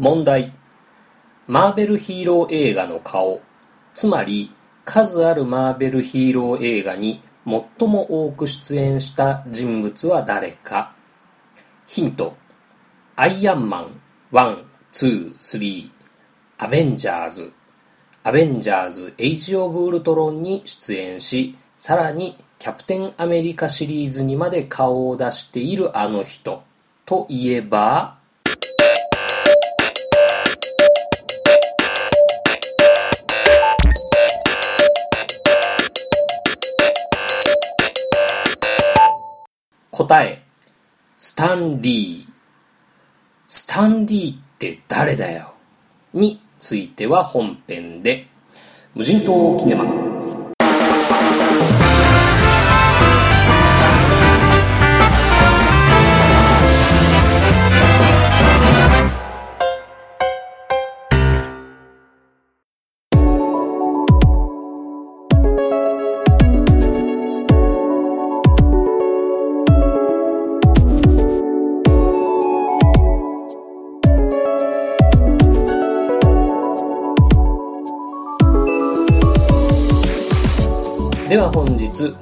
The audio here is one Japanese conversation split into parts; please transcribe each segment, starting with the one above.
問題。マーベルヒーロー映画の顔。つまり数あるマーベルヒーロー映画に最も多く出演した人物は誰か。ヒント。アイアンマン1、2、3アベンジャーズアベンジャー。ズエイジ・オブ・ウルトロンに出演しさらにキャプテンアメリカシリーズにまで顔を出しているあの人といえば答えスタンリー。スタンリーって誰だよ？については本編で。無人島キネマ。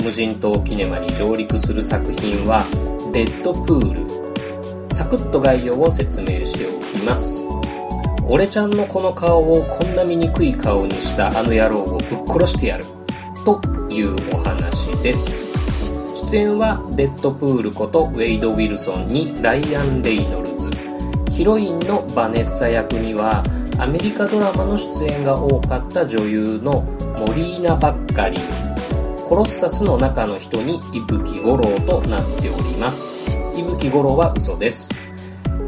無人島キネマに上陸する作品は「デッドプール」サクッと概要を説明しておきます。俺ちゃんのこの顔をこんな醜い顔にしたあの野郎をぶっ殺してやる。というお話です。出演はデッドプールことウェイド・ウィルソンにライアン・レイノルズ。ヒロインのバネッサ役にはアメリカドラマの出演が多かった女優のモリーナ・バッカリー。コロッサスの中の人に伊吹五郎となっております。伊吹五郎は嘘です。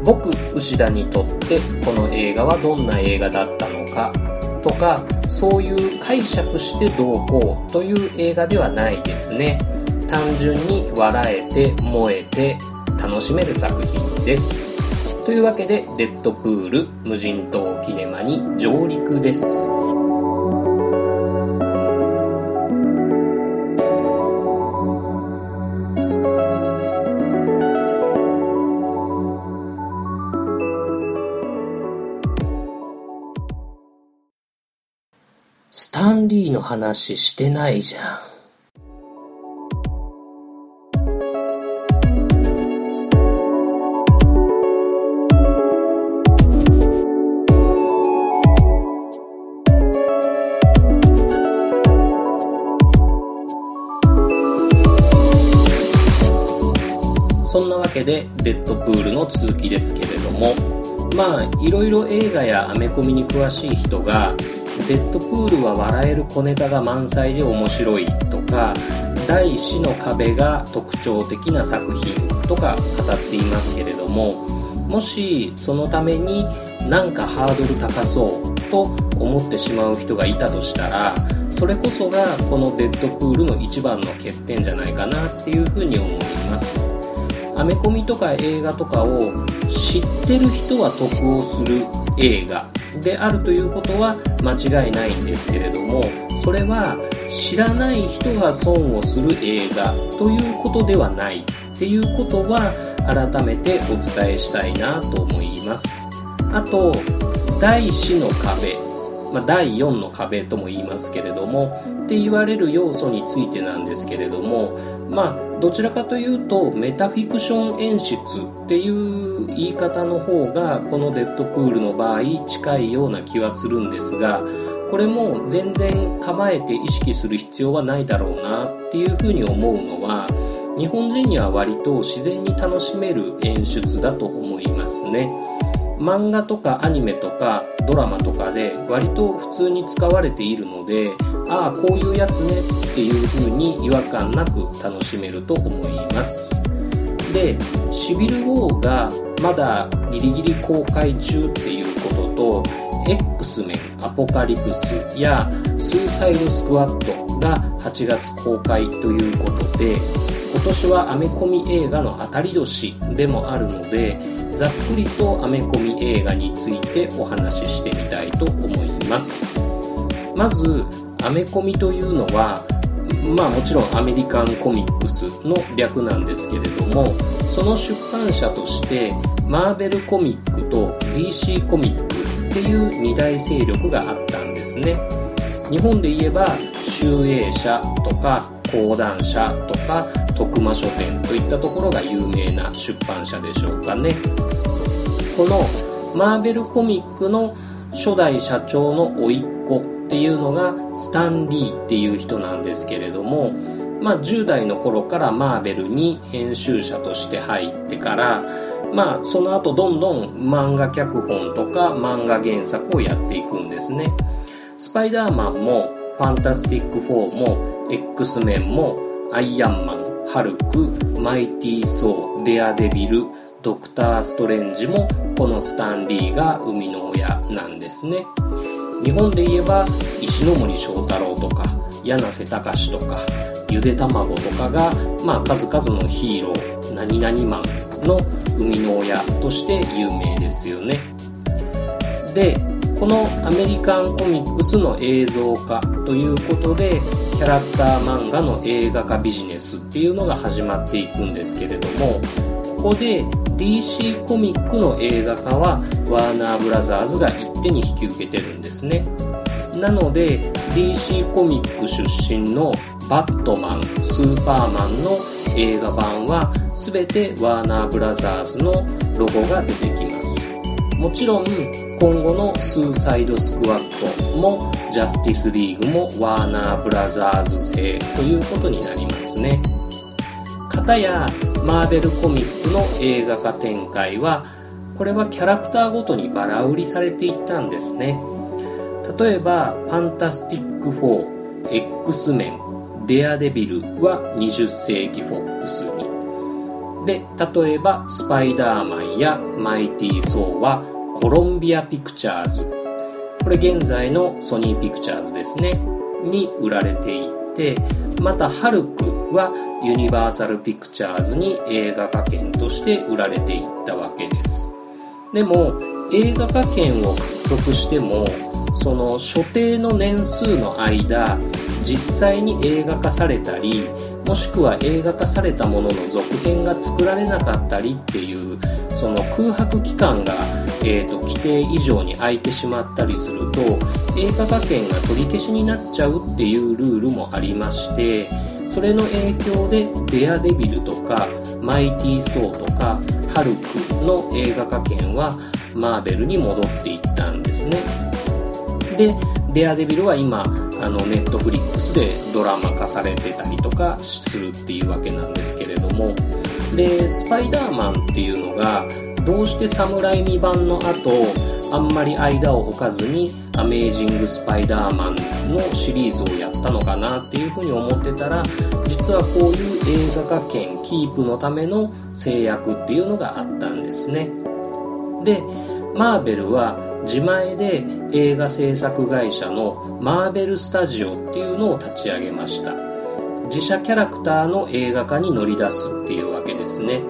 僕牛田にとってこの映画はどんな映画だったのかとかそういう解釈してどうこうという映画ではないですね。単純に笑えて燃えて楽しめる作品です。というわけでデッドプール無人島キネマに上陸です。ンリーの話してないじゃん。そんなわけで、デッドプールの続きですけれども、まあ、いろいろ映画やアメコミに詳しい人が、デッドプールは笑える小ネタが満載で面白いとか第死の壁が特徴的な作品とか語っていますけれどももしそのためになんかハードル高そうと思ってしまう人がいたとしたらそれこそがこのデッドプールの一番の欠点じゃないかなっていうふうに思います。アメコミとか映画とかを知ってる人は得をする映画。であるということは間違いないんですけれどもそれは知らない人が損をする映画ということではないっていうことは改めてお伝えしたいなと思います。あと第4の壁、まあ、第4の壁とも言いますけれどもって言われる要素についてなんですけれどもまあどちらかというとメタフィクション演出っていう言い方の方がこのデッドプールの場合近いような気はするんですがこれも全然構えて意識する必要はないだろうなっていうふうに思うのは日本人には割と自然に楽しめる演出だと思いますね。漫画とかアニメとかドラマとかで割と普通に使われているのでああこういうやつねっていう風に違和感なく楽しめると思います。でシビル・ウォーがまだギリギリ公開中っていうことと X メンアポカリプスやスーサイドスクワットが8月公開ということで今年はアメコミ映画の当たり年でもあるのでざっくりとアメコミ映画についてお話ししてみたいと思います。まずアメコミというのはまあもちろんアメリカンコミックスの略なんですけれどもその出版社としてマーベルコミックと DC コミックっていう二大勢力があったんですね。日本で言えば集英社とか講談社とか徳間書店といったところが有名な出版社でしょうかねこのマーベルコミックの初代社長の甥っ子っていうのがスタン・リーっていう人なんですけれどもまあ、10代の頃からマーベルに編集者として入ってから、まあ、その後どんどん漫画脚本とか漫画原作をやっていくんですね。スパイダーマンも、ファンタスティック4も、X メンも、アイアンマン、ハルク、マイティー・ソー、デアデビル、ドクター・ストレンジも、このスタンリーが生みの親なんですね。日本で言えば、石森章太郎とか、柳瀬隆とか、ゆで卵とかが、まあ、数々のヒーロー何々マンの生みの親として有名ですよねでこのアメリカンコミックスの映像化ということでキャラクター漫画の映画化ビジネスっていうのが始まっていくんですけれどもここで DC コミックの映画化はワーナーブラザーズが一手に引き受けてるんですねなので DC コミック出身のバットマン、スーパーマンの映画版は全てワーナーブラザーズのロゴが出てきます。もちろん今後のスーサイドスクワットもジャスティスリーグもワーナーブラザーズ製ということになりますね。かたやマーベルコミックの映画化展開はこれはキャラクターごとにバラ売りされていったんですね。例えば、ファンタスティック4、X メン、デアデビルは20世紀フォックスに。で、例えば、スパイダーマンやマイティー・ソーはコロンビア・ピクチャーズ。これ現在のソニー・ピクチャーズですね。に売られていて、また、ハルクはユニバーサル・ピクチャーズに映画化権として売られていったわけです。でも、映画化権を獲得しても、その所定の年数の間、実際に映画化されたりもしくは映画化されたものの続編が作られなかったりっていうその空白期間が、えーと、規定以上に空いてしまったりすると映画化権が取り消しになっちゃうっていうルールもありましてそれの影響で「デアデビル」とか「マイティー・ソー」とか「ハルク」の映画化権はマーベルに戻っていったんですね。でデアデビルは今あのネットフリックスでドラマ化されてたりとかするっていうわけなんですけれども。でスパイダーマンっていうのがどうして侍未版の後あんまり間を置かずにアメージング・スパイダーマンのシリーズをやったのかなっていうふうに思ってたら実はこういう映画化権キープのための制約っていうのがあったんですね。でマーベルは自前で映画制作会社のマーベルスタジオっていうのを立ち上げました。自社キャラクターの映画化に乗り出すっていうわけですね。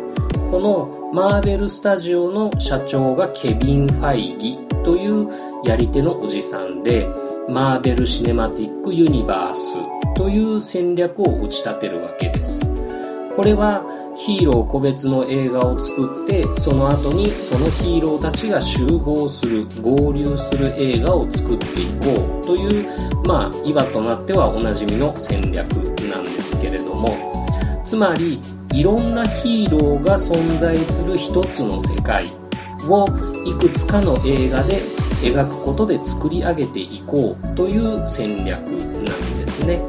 このマーベルスタジオの社長がケビン・ファイギというやり手のおじさんでマーベル・シネマティック・ユニバースという戦略を打ち立てるわけです。これはヒーロー個別の映画を作ってその後にそのヒーローたちが集合する合流する映画を作っていこうというまあ今となってはおなじみの戦略なんですけれども。つまりいろんなヒーローが存在する一つの世界をいくつかの映画で描くことで作り上げていこうという戦略なんですね。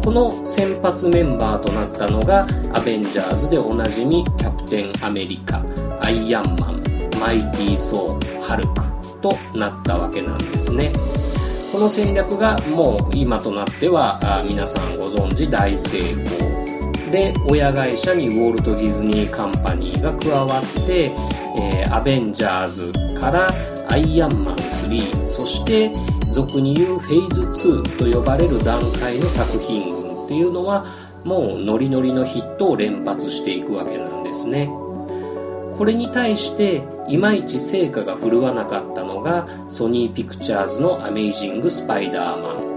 この先発メンバーとなったのがアベンジャーズでおなじみキャプテンアメリカアイアンマンマイティー・ソーハルクとなったわけなんですねこの戦略がもう今となっては皆さんご存知大成功で親会社にウォルト・ディズニー・カンパニーが加わって、えー、アベンジャーズからアイアンマン3そして俗に言うフェーズ2と呼ばれる段階の作品群っていうのはもうノリノリのヒットを連発していくわけなんですね。これに対していまいち成果が振るわなかったのがソニーピクチャーズのアメイジング・スパイダーマン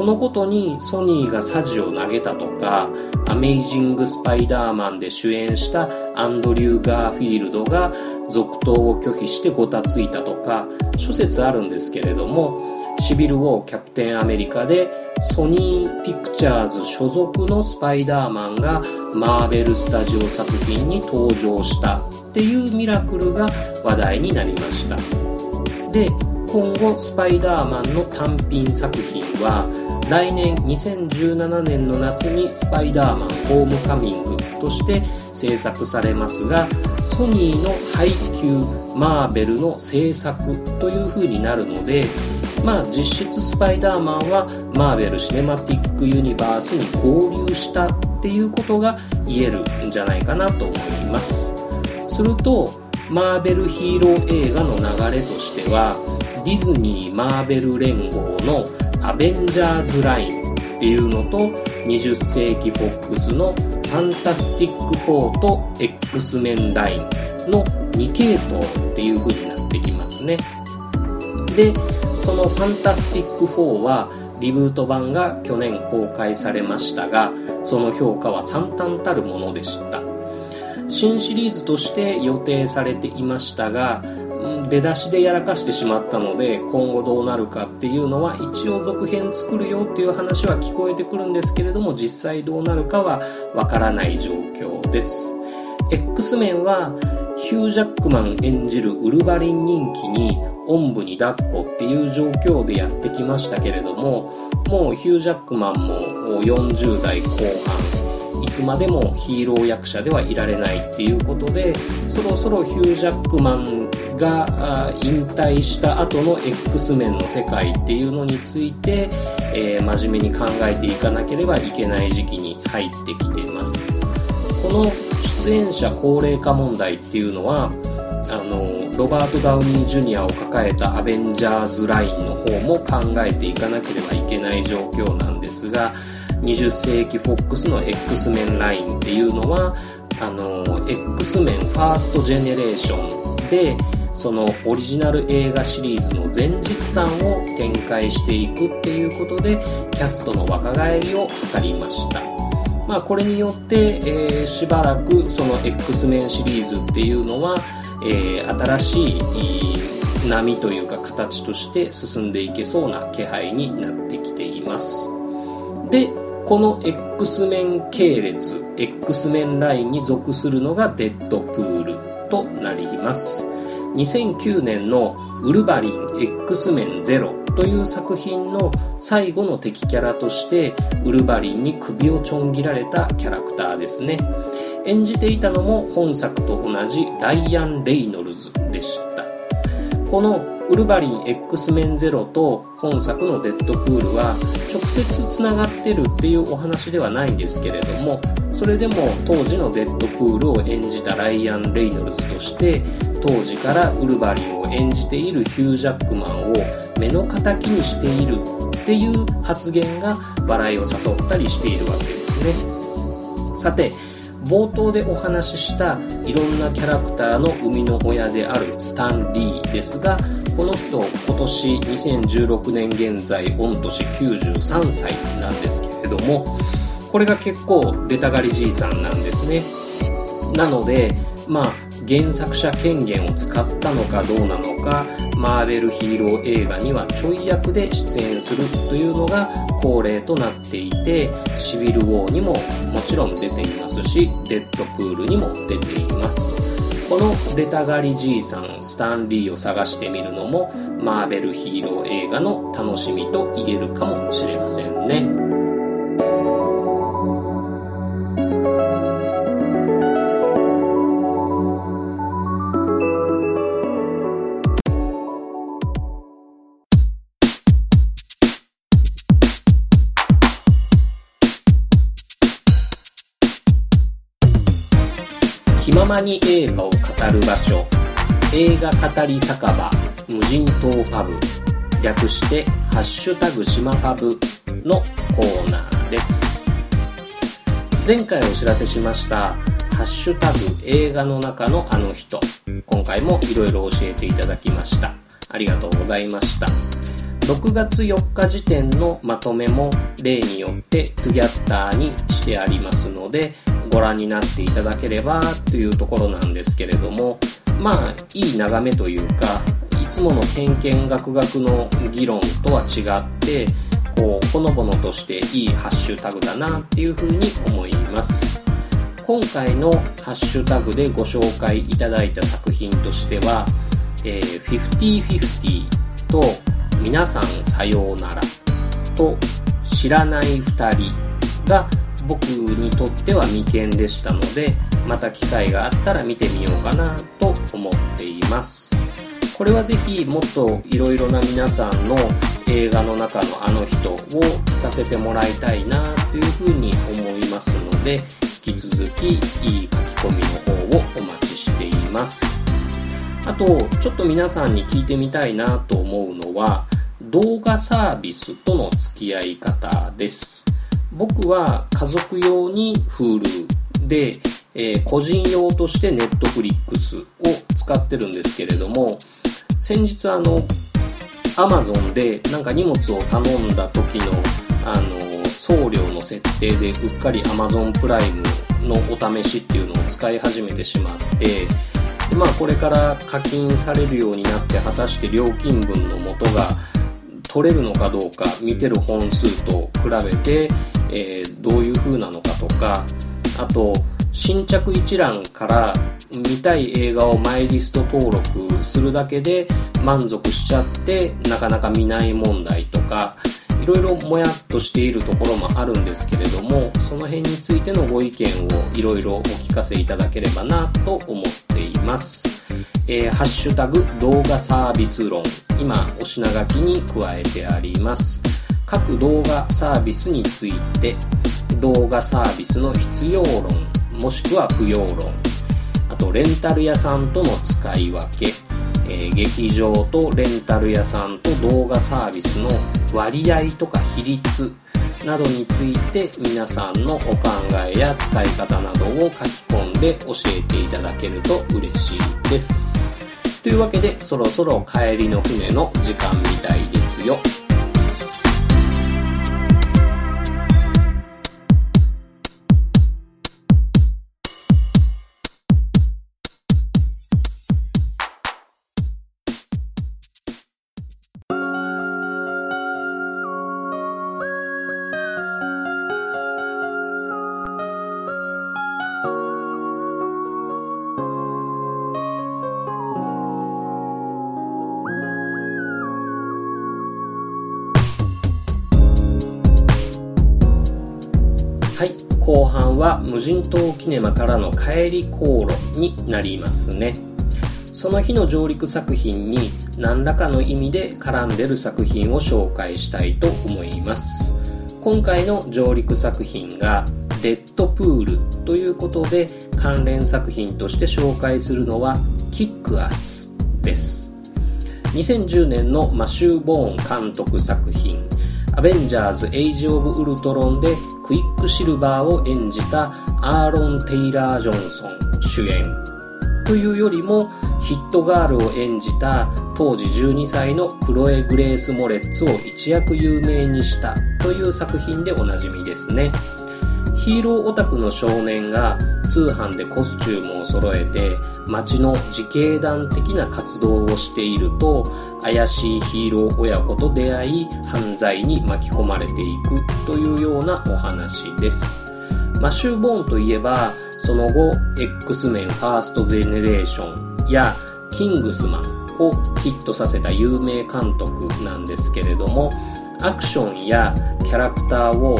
このことにソニーがサジを投げたとか、アメイジング・スパイダーマンで主演したアンドリュー・ガーフィールドが続投を拒否してごたついたとか、諸説あるんですけれども、シビル・ウォー・キャプテン・アメリカでソニー・ピクチャーズ所属のスパイダーマンがマーベル・スタジオ作品に登場したっていうミラクルが話題になりました。で、今後スパイダーマンの単品作品は来年2017年の夏にスパイダーマンホームカミングとして制作されますがソニーの配給マーベルの制作という風になるのでまあ実質スパイダーマンはマーベル・シネマティック・ユニバースに合流したっていうことが言えるんじゃないかなと思います。するとマーベルヒーロー映画の流れとしてはディズニー・マーベル連合のアベンジャーズラインっていうのと20世紀フォックスのファンタスティック4と X メンラインの2系統っていう風になってきますね。でそのファンタスティック4はリブート版が去年公開されましたがその評価は惨憺たるものでした。新シリーズとして予定されていましたが出だしでやらかしてしまったので今後どうなるかっていうのは一応続編作るよっていう話は聞こえてくるんですけれども実際どうなるかはわからない状況です。X メンはヒュージャックマン演じるウルヴァリン人気におんぶに抱っこっていう状況でやってきましたけれどももうヒュージャックマンも40代後半つまでもヒーロー役者ではいられないっていうことでそろそろヒュージャックマンが引退した後の X メンの世界っていうのについて、えー、真面目に考えていかなければいけない時期に入ってきています。この出演者高齢化問題っていうのはあのロバート・ダウニー・ジュニアを抱えたアベンジャーズラインの方も考えていかなければいけない状況なんですが20世紀フォックスの X メンラインっていうのはあの X メンファーストジェネレーションでそのオリジナル映画シリーズの前日譚を展開していくっていうことでキャストの若返りを図りました。まあこれによって、えー、しばらくその X メンシリーズっていうのは、えー、新しい波というか形として進んでいけそうな気配になってきています。でこの X メン系列 X メンラインに属するのがデッドプールとなります。2009年のウルヴァリン X メンゼロという作品の最後の敵キャラとしてウルヴァリンに首をちょん切られたキャラクターですね。演じていたのも本作と同じライアン・レイノルズでした。このウルヴァリン X メンゼロと本作のデッドプールは直接つながってるっていうお話ではないんですけれどもそれでも当時のデッドプールを演じたライアン・レイノルズとして当時からウルヴァリンを演じているヒュー・ジャックマンを目の敵にしているっていう発言が笑いを誘ったりしているわけですね。さて冒頭でお話ししたいろんなキャラクターの生みの親であるスタンリーですがこの人今年2016年現在御年93歳なんですけれどもこれが結構出たがりじいさんなんですね。なのでまあ原作者権限を使ったのかどうなのかマーベルヒーロー映画にはちょい役で出演するというのが恒例となっていてシビル・ウォーにももちろん出ていますしデッドプールにも出ています。この出たがりじいさんスタンリーを探してみるのもマーベルヒーロー映画の楽しみと言えるかもしれませんね。まに映画を語る場所。映画語り酒場。無人島パブ。略して「ハッシュタグ島パブ」のコーナーです。前回お知らせしました「ハッシュタグ映画の中のあの人」今回もいろいろ教えていただきました。ありがとうございました。6月4日時点のまとめも例によってトゥギャッターにしてありますのでご覧になっていただければというところなんですけれどもまあいい眺めというかいつものけんけんがくがくの議論とは違ってこうほのぼのとしていいハッシュタグだなっていうふうに思います。今回のハッシュタグでご紹介いただいた作品としては「えー、5050」と「皆さんさようなら」と「知らない2人」が僕にとっては未見でしたのでまた機会があったら見てみようかなと思っています。これはぜひもっといろいろな皆さんの映画の中のあの人を聞かせてもらいたいなというふうに思いますので引き続きいい書き込みの方をお待ちしています。あとちょっと皆さんに聞いてみたいなと思うのは動画サービスとの付き合い方です。僕は家族用に Hulu で、えー、個人用として Netflix を使ってるんですけれども先日あのアマゾンでなんか荷物を頼んだ時の、あの、送料の設定でうっかりアマゾンプライムのお試しっていうのを使い始めてしまって、でまあこれから課金されるようになって果たして料金分の元が取れるのかどうか見てる本数と比べて、えー、どういう風なのかとかあと新着一覧から見たい映画をマイリスト登録するだけで満足しちゃってなかなか見ない問題とかいろいろもやっとしているところもあるんですけれどもその辺についてのご意見をいろいろお聞かせいただければなと思っています、えー、ハッシュタグ動画サービス論。今お品書きに加えてあります。各動画サービスについて動画サービスの必要論もしくは不要論あとレンタル屋さんとの使い分け、えー、劇場とレンタル屋さんと動画サービスの割合とか比率などについて皆さんのお考えや使い方などを書き込んで教えていただけると嬉しいです。というわけでそろそろ帰りの船の時間みたいですよ。はい。後半は無人島キネマからの帰り航路になりますね。その日の上陸作品に何らかの意味で絡んでる作品を紹介したいと思います。今回の上陸作品がデッドプールということで関連作品として紹介するのはキックアスです。2010年のマシュー・ボーン監督作品アベンジャーズ・エイジ・オブ・ウルトロンでクイックシルバーを演じたアーロン・テイラー・ジョンソン主演。というよりもヒットガールを演じた当時12歳のクロエ・グレース・モレッツを一躍有名にしたという作品でおなじみですね。ヒーローオタクの少年が通販でコスチュームを揃えて街の自警団的な活動をしていると怪しいヒーロー親子と出会い犯罪に巻き込まれていくというようなお話です。マシュー・ボーンといえばその後 X メンファーストゼネレーションやキングスマンをヒットさせた有名監督なんですけれどもアクションやキャラクターを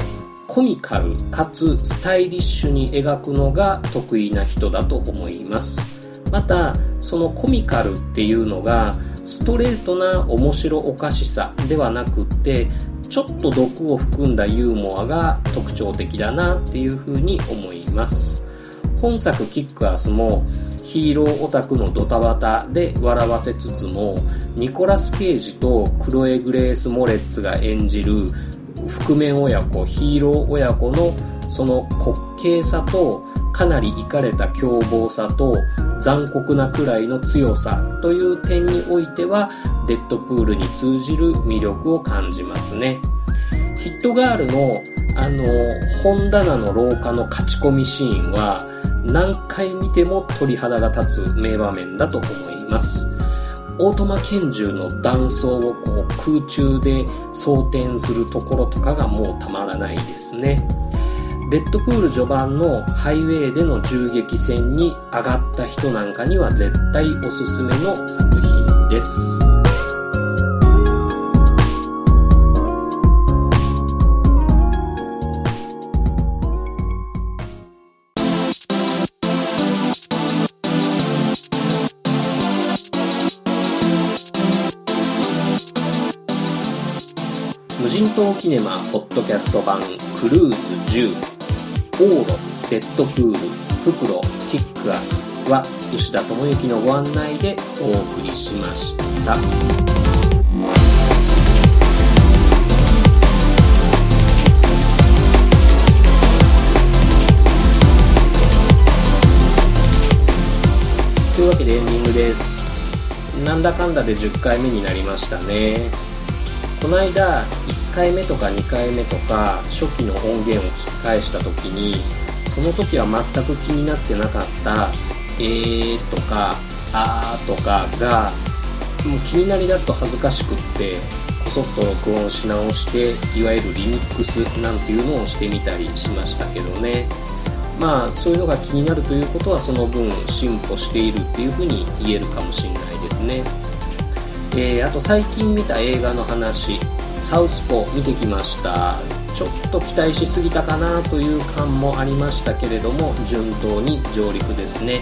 コミカルかつスタイリッシュに描くのが得意な人だと思います。またそのコミカルっていうのがストレートな面白おかしさではなくってちょっと毒を含んだユーモアが特徴的だなっていうふうに思います。本作キックアスもヒーローオタクのドタバタで笑わせつつもニコラス・ケイジとクロエ・グレース・モレッツが演じる覆面親子ヒーロー親子のその滑稽さとかなりいかれた凶暴さと残酷なくらいの強さという点においてはデッドプールに通じる魅力を感じますね。ヒットガールのあの本棚の廊下の勝ち込みシーンは何回見ても鳥肌が立つ名場面だと思います。オートマ拳銃の弾倉をこう空中で装填するところとかがもうたまらないですねデッドプール序盤のハイウェイでの銃撃戦に上がった人なんかには絶対おすすめの作品です。無人島キネマポッドキャスト版クルーズ10オーロ、デッドプール、フクロ、キックアスは吉田智之のご案内でお送りしました。というわけでエンディングです。なんだかんだで10回目になりましたね。この間1回目とか2回目とか初期の音源を聞き返した時にその時は全く気になってなかった「えー」とか「あー」とかがもう気になりだすと恥ずかしくってこそっと録音し直していわゆるリミックスなんていうのをしてみたりしましたけどね。まあそういうのが気になるということはその分進歩しているっていうふうに言えるかもしれないですね。えー、あと最近見た映画の話。サウスポー見てきました。ちょっと期待しすぎたかなという感もありましたけれども順当に上陸ですね。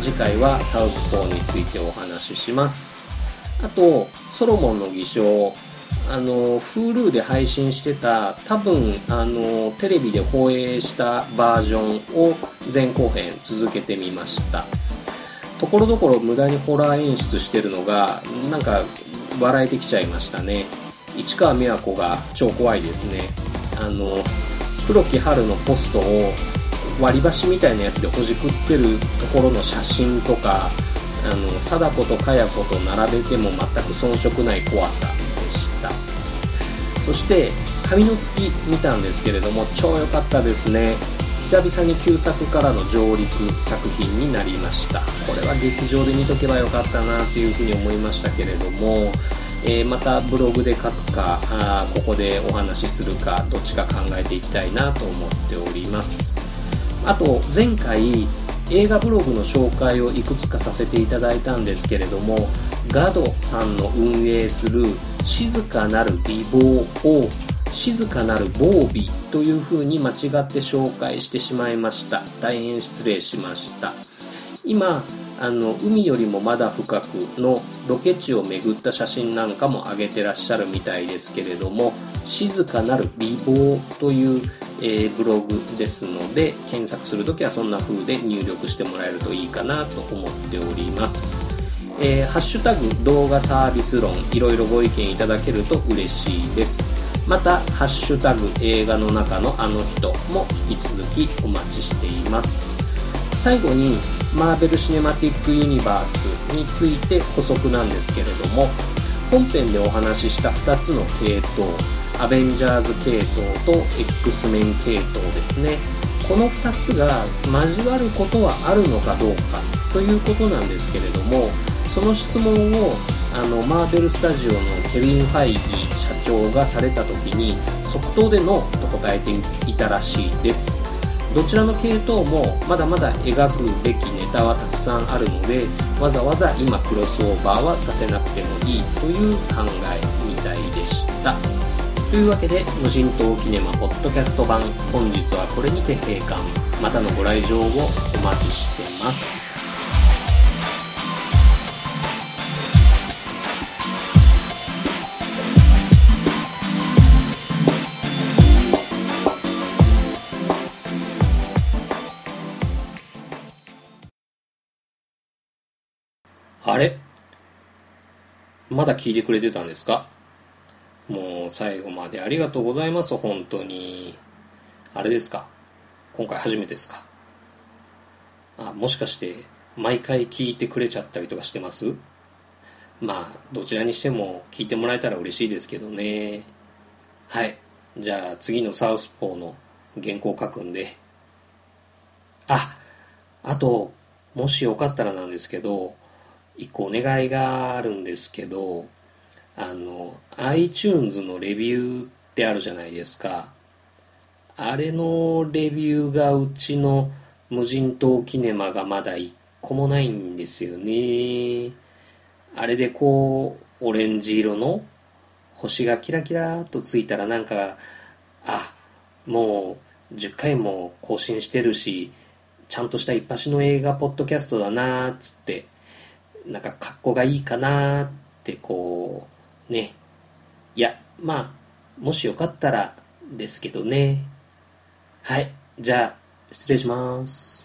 次回はサウスポーについてお話しします。あとソロモンの偽証。あの Hulu で配信してた多分あのテレビで放映したバージョンを前後編続けてみました。ところどころ無駄にホラー演出してるのがなんか笑えてきちゃいましたね。市川美和子が超怖いですね。あの黒木春のポストを割り箸みたいなやつでほじくってるところの写真とかあの貞子とかや子と並べても全く遜色ない怖さでした。そして「紙の月」見たんですけれども超良かったですね。久々に旧作からの上陸作品になりました。これは劇場で見とけばよかったなというふうに思いましたけれども、えー、またブログで書くかあここでお話しするかどっちか考えていきたいなと思っております。あと前回映画ブログの紹介をいくつかさせていただいたんですけれどもガドさんの運営する静かなる美貌を静かなる防備というふうに間違って紹介してしまいました。大変失礼しました。今あの海よりもまだ深くのロケ地を巡った写真なんかも上げてらっしゃるみたいですけれども静かなる美貌という、えー、ブログですので検索するときはそんな風で入力してもらえるといいかなと思っております。えー、ハッシュタグ動画サービス論いろいろご意見いただけると嬉しいです。また「ハッシュタグ映画の中のあの人」も引き続きお待ちしています。最後にマーベル・シネマティック・ユニバースについて補足なんですけれども本編でお話しした2つの系統アベンジャーズ系統と X メン系統ですね。この2つが交わることはあるのかどうかということなんですけれどもその質問をあのマーベル・スタジオのケビン・ファイギー社長がされた時に即答でノーと答えていたらしいです。どちらの系統もまだまだ描くべきネタはたくさんあるのでわざわざ今クロスオーバーはさせなくてもいいという考えみたいでした。というわけで無人島キネマポッドキャスト版本日はこれにて閉館。またのご来場をお待ちしてます。あれ？まだ聞いてくれてたんですか？もう最後までありがとうございます、本当に。あれですか？今回初めてですか？あ、もしかして毎回聞いてくれちゃったりとかしてます？まあ、どちらにしても聞いてもらえたら嬉しいですけどね。はい。じゃあ次のサウスポーの原稿を書くんで。あ、あと、もしよかったらなんですけど、一個お願いがあるんですけど、あの、iTunes のレビューってあるじゃないですか。あれのレビューがうちの無人島キネマがまだ一個もないんですよね。あれでこう、オレンジ色の星がキラキラとついたらなんか、あ、もう10回も更新してるし、ちゃんとした一発の映画ポッドキャストだなーっつって、なんか格好がいいかなってこう、ね。いや、まあ、もしよかったらですけどね。はい。じゃあ、失礼します。